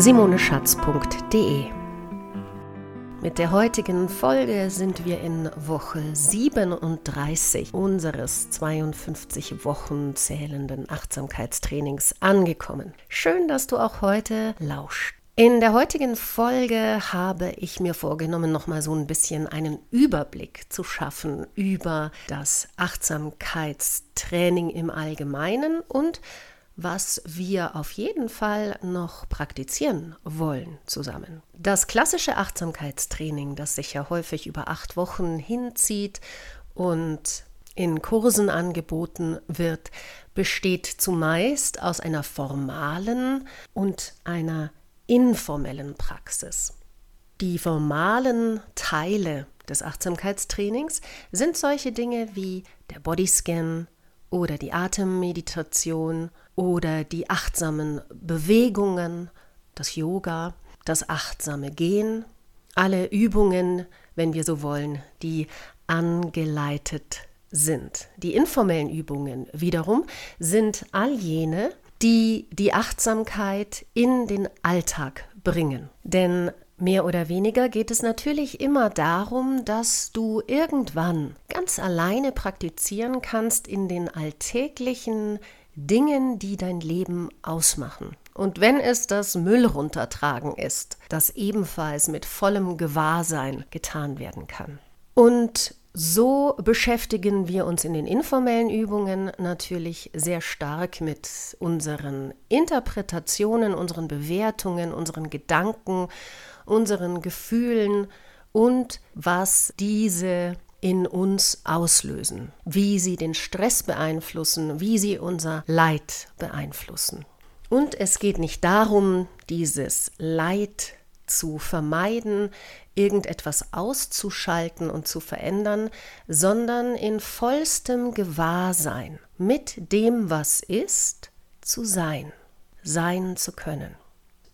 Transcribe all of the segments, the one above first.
www.simoneschatz.de. Mit der heutigen Folge sind wir in Woche 37 unseres 52 Wochen zählenden Achtsamkeitstrainings angekommen. Schön, dass du auch heute lauscht. In der heutigen Folge habe ich mir vorgenommen, nochmal so ein bisschen einen Überblick zu schaffen über das Achtsamkeitstraining im Allgemeinen und was wir auf jeden Fall noch praktizieren wollen zusammen. Das klassische Achtsamkeitstraining, das sich ja häufig über acht Wochen hinzieht und in Kursen angeboten wird, besteht zumeist aus einer formalen und einer informellen Praxis. Die formalen Teile des Achtsamkeitstrainings sind solche Dinge wie der Bodyscan oder die Atemmeditation oder die achtsamen Bewegungen, das Yoga, das achtsame Gehen, alle Übungen, wenn wir so wollen, die angeleitet sind. Die informellen Übungen wiederum sind all jene, die die Achtsamkeit in den Alltag bringen. Denn mehr oder weniger geht es natürlich immer darum, dass du irgendwann ganz alleine praktizieren kannst in den alltäglichen Dingen, die dein Leben ausmachen. Und wenn es das Müll runtertragen ist, das ebenfalls mit vollem Gewahrsein getan werden kann. Und so beschäftigen wir uns in den informellen Übungen natürlich sehr stark mit unseren Interpretationen, unseren Bewertungen, unseren Gedanken, unseren Gefühlen und was diese in uns auslösen, wie sie den Stress beeinflussen, wie sie unser Leid beeinflussen. Und es geht nicht darum, dieses Leid zu vermeiden, irgendetwas auszuschalten und zu verändern, sondern in vollstem Gewahrsein mit dem, was ist, zu sein, sein zu können.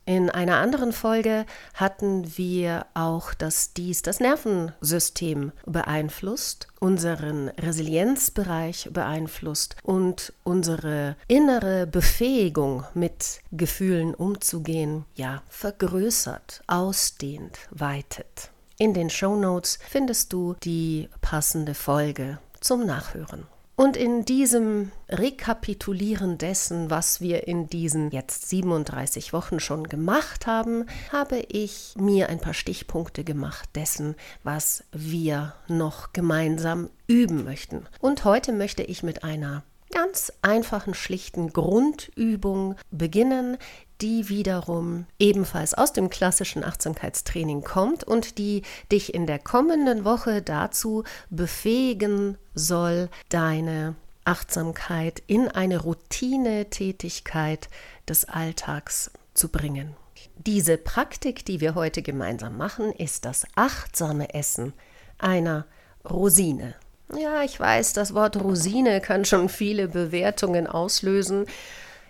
In einer anderen Folge hatten wir auch, dass dies das Nervensystem beeinflusst, unseren Resilienzbereich beeinflusst und unsere innere Befähigung mit Gefühlen umzugehen, ja, vergrößert, ausdehnt, weitet. In den Show Notes findest du die passende Folge zum Nachhören. Und in diesem Rekapitulieren dessen, was wir in diesen jetzt 37 Wochen schon gemacht haben, habe ich mir ein paar Stichpunkte gemacht dessen, was wir noch gemeinsam üben möchten. Und heute möchte ich mit einer ganz einfachen, schlichten Grundübung beginnen, die wiederum ebenfalls aus dem klassischen Achtsamkeitstraining kommt und die dich in der kommenden Woche dazu befähigen soll, deine Achtsamkeit in eine Routinetätigkeit des Alltags zu bringen. Diese Praktik, die wir heute gemeinsam machen, ist das achtsame Essen einer Rosine. Ja, ich weiß, das Wort Rosine kann schon viele Bewertungen auslösen.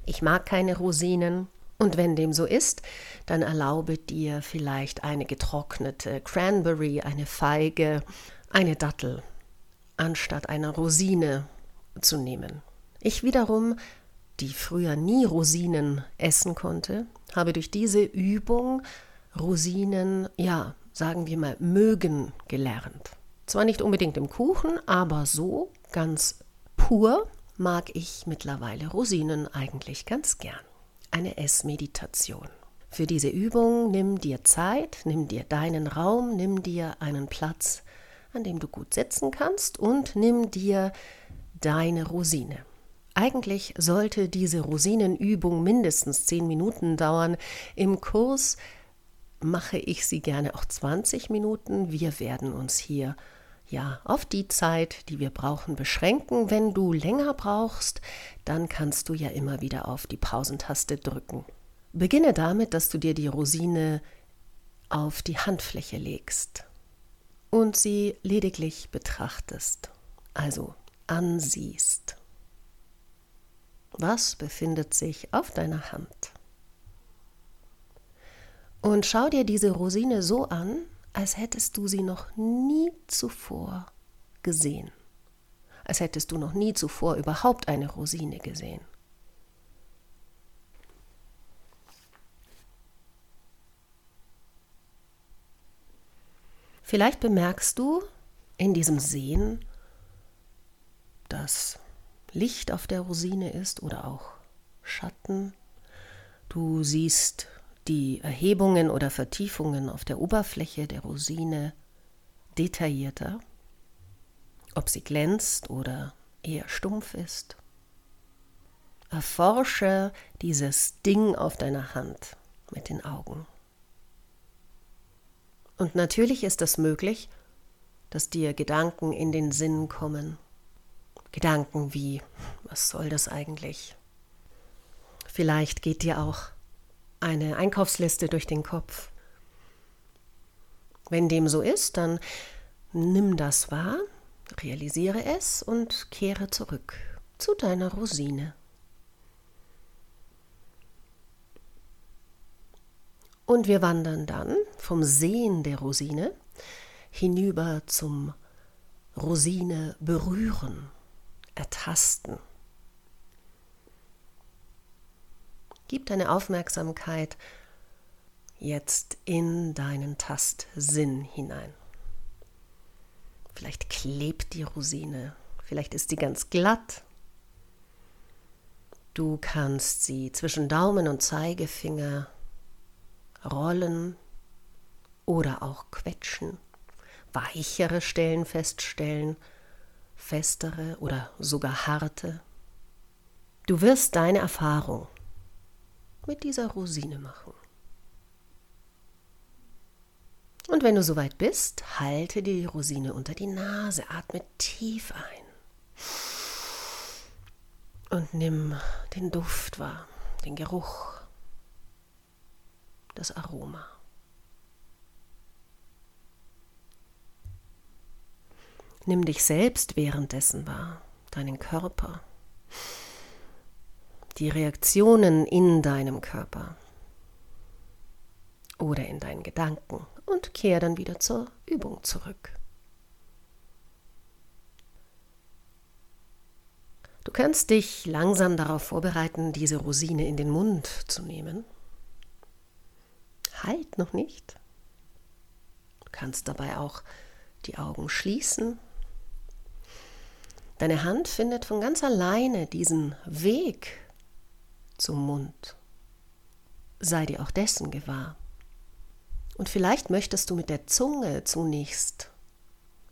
Ich mag keine Rosinen. Und wenn dem so ist, dann erlaube dir vielleicht eine getrocknete Cranberry, eine Feige, eine Dattel, anstatt einer Rosine zu nehmen. Ich wiederum, die früher nie Rosinen essen konnte, habe durch diese Übung Rosinen, ja, sagen wir mal, mögen gelernt. Zwar nicht unbedingt im Kuchen, aber so ganz pur mag ich mittlerweile Rosinen eigentlich ganz gern eine Essmeditation. Für diese Übung nimm dir Zeit, nimm dir deinen Raum, nimm dir einen Platz, an dem du gut sitzen kannst und nimm dir deine Rosine. Eigentlich sollte diese Rosinenübung mindestens 10 Minuten dauern. Im Kurs mache ich sie gerne auch 20 Minuten. Wir werden uns hier ja, auf die Zeit, die wir brauchen, beschränken. Wenn du länger brauchst, dann kannst du ja immer wieder auf die Pausentaste drücken. Beginne damit, dass du dir die Rosine auf die Handfläche legst und sie lediglich betrachtest, also ansiehst. Was befindet sich auf deiner Hand? Und schau dir diese Rosine so an, als hättest du sie noch nie zuvor gesehen, als hättest du noch nie zuvor überhaupt eine Rosine gesehen. Vielleicht bemerkst du in diesem Sehen, dass Licht auf der Rosine ist oder auch Schatten. Du siehst die Erhebungen oder Vertiefungen auf der Oberfläche der Rosine detaillierter, ob sie glänzt oder eher stumpf ist. Erforsche dieses Ding auf deiner Hand mit den Augen. Und natürlich ist es möglich, dass dir Gedanken in den Sinn kommen. Gedanken wie, was soll das eigentlich? Vielleicht geht dir auch eine Einkaufsliste durch den Kopf. Wenn dem so ist, dann nimm das wahr, realisiere es und kehre zurück zu deiner Rosine. Und wir wandern dann vom Sehen der Rosine hinüber zum Rosine berühren, ertasten. Gib deine Aufmerksamkeit jetzt in deinen Tastsinn hinein. Vielleicht klebt die Rosine, vielleicht ist sie ganz glatt. Du kannst sie zwischen Daumen und Zeigefinger rollen oder auch quetschen, weichere Stellen feststellen, festere oder sogar harte. Du wirst deine Erfahrung mit dieser Rosine machen. Und wenn du soweit bist, halte die Rosine unter die Nase, atme tief ein und nimm den Duft wahr, den Geruch das Aroma. Nimm dich selbst währenddessen wahr, deinen Körper, die Reaktionen in deinem Körper oder in deinen Gedanken und kehr dann wieder zur Übung zurück. Du kannst dich langsam darauf vorbereiten, diese Rosine in den Mund zu nehmen halt noch nicht. Du kannst dabei auch die Augen schließen. Deine Hand findet von ganz alleine diesen Weg zum Mund. Sei dir auch dessen gewahr. Und vielleicht möchtest du mit der Zunge zunächst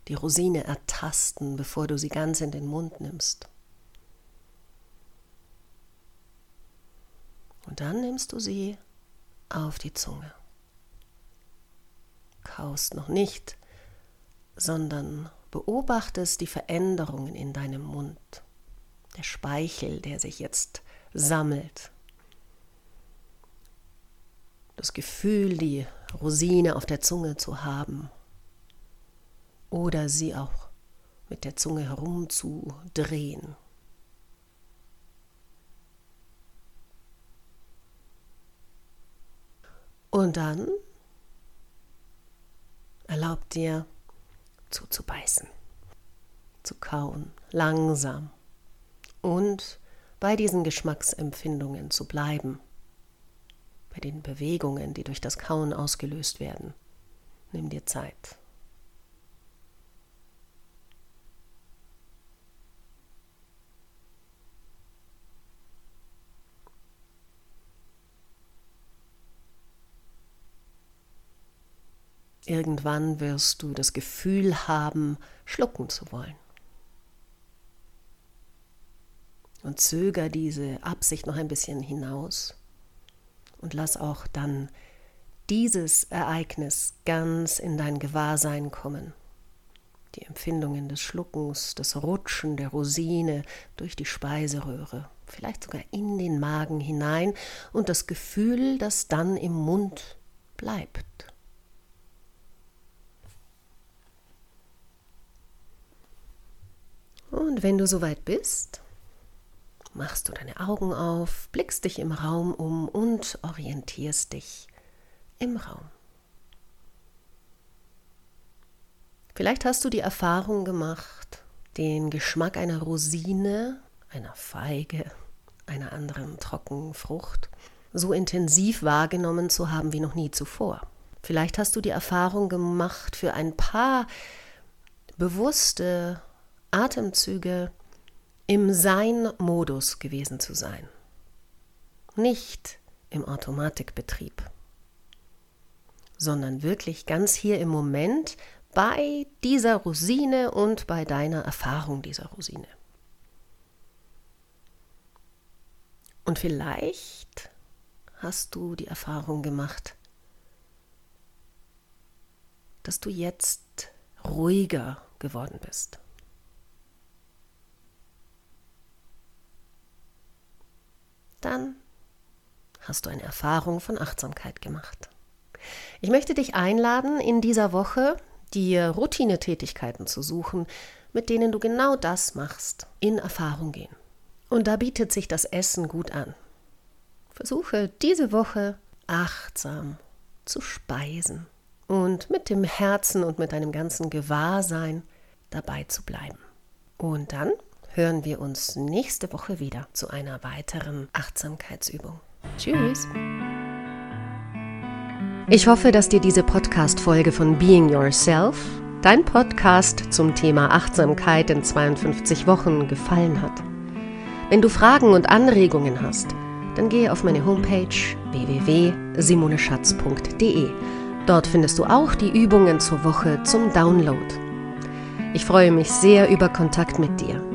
die Rosine ertasten, bevor du sie ganz in den Mund nimmst. Und dann nimmst du sie auf die Zunge. Kaust noch nicht, sondern beobachtest die Veränderungen in deinem Mund, der Speichel, der sich jetzt sammelt, das Gefühl, die Rosine auf der Zunge zu haben oder sie auch mit der Zunge herumzudrehen. Und dann erlaub dir zuzubeißen, zu kauen, langsam und bei diesen Geschmacksempfindungen zu bleiben, bei den Bewegungen, die durch das Kauen ausgelöst werden. Nimm dir Zeit. Irgendwann wirst du das Gefühl haben, schlucken zu wollen. und zöger diese Absicht noch ein bisschen hinaus und lass auch dann dieses Ereignis ganz in dein Gewahrsein kommen. Die Empfindungen des Schluckens, das Rutschen der Rosine durch die Speiseröhre, vielleicht sogar in den Magen hinein und das Gefühl, das dann im Mund bleibt. Und wenn du soweit bist, machst du deine Augen auf, blickst dich im Raum um und orientierst dich im Raum. Vielleicht hast du die Erfahrung gemacht, den Geschmack einer Rosine, einer Feige, einer anderen trockenen Frucht so intensiv wahrgenommen zu haben wie noch nie zuvor. Vielleicht hast du die Erfahrung gemacht, für ein paar bewusste Atemzüge im Sein-Modus gewesen zu sein, nicht im Automatikbetrieb, sondern wirklich ganz hier im Moment bei dieser Rosine und bei deiner Erfahrung dieser Rosine. Und vielleicht hast du die Erfahrung gemacht, dass du jetzt ruhiger geworden bist. Dann hast du eine Erfahrung von Achtsamkeit gemacht. Ich möchte dich einladen, in dieser Woche dir Routinetätigkeiten zu suchen, mit denen du genau das machst, in Erfahrung gehen. Und da bietet sich das Essen gut an. Versuche diese Woche achtsam zu speisen und mit dem Herzen und mit deinem ganzen Gewahrsein dabei zu bleiben. Und dann hören wir uns nächste Woche wieder zu einer weiteren Achtsamkeitsübung. Tschüss! Ich hoffe, dass dir diese Podcast-Folge von Being Yourself, dein Podcast zum Thema Achtsamkeit in 52 Wochen, gefallen hat. Wenn du Fragen und Anregungen hast, dann gehe auf meine Homepage www.simoneschatz.de. Dort findest du auch die Übungen zur Woche zum Download. Ich freue mich sehr über Kontakt mit dir.